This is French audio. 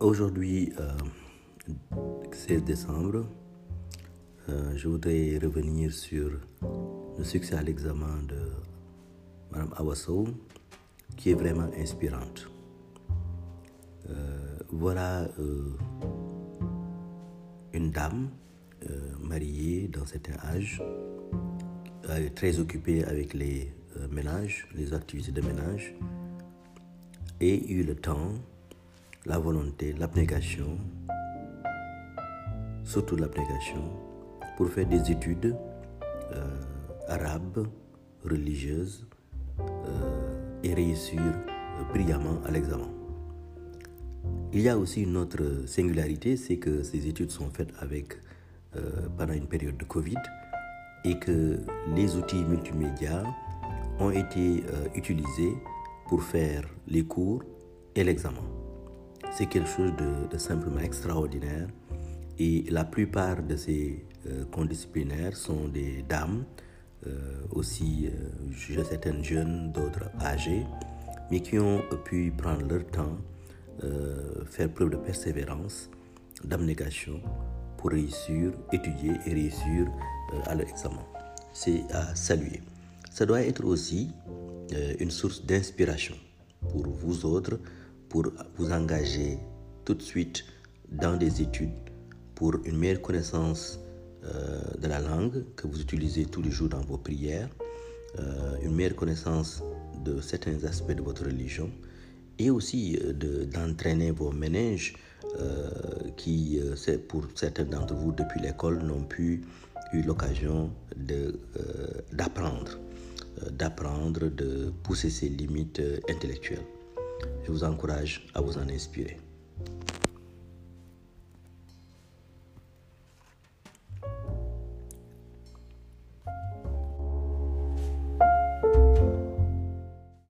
Aujourd'hui, 16 décembre, je voudrais revenir sur le succès à l'examen de Mme Awasso, qui est vraiment inspirante. voilà une dame mariée dans certain âge, très occupée avec les ménages, les activités de ménage, et eu le temps, la volonté, l'abnégation, surtout l'abnégation, pour faire des études euh, arabes, religieuses, euh, et réussir brillamment à l'examen. Il y a aussi une autre singularité, c'est que ces études sont faites euh, pendant une période de Covid et que les outils multimédia ont été utilisés pour faire les cours et l'examen. C'est quelque chose de, simplement extraordinaire et la plupart de ces euh, condisciplinaires sont des dames, euh, aussi euh, certaines jeunes, d'autres âgées, mais qui ont pu prendre leur temps, faire preuve de persévérance, d'abnégation pour réussir, étudier et réussir à l'examen. C'est à saluer. Ça doit être aussi euh, une source d'inspiration pour vous autres, pour vous engager tout de suite dans des études, pour une meilleure connaissance euh, de la langue que vous utilisez tous les jours dans vos prières, euh, une meilleure connaissance de certains aspects de votre religion et aussi d'entraîner vos ménages qui, pour certains d'entre vous, depuis l'école, n'ont plus eu l'occasion d'apprendre. Euh, d'apprendre, de pousser ses limites euh, intellectuelles. Je vous encourage à vous en inspirer.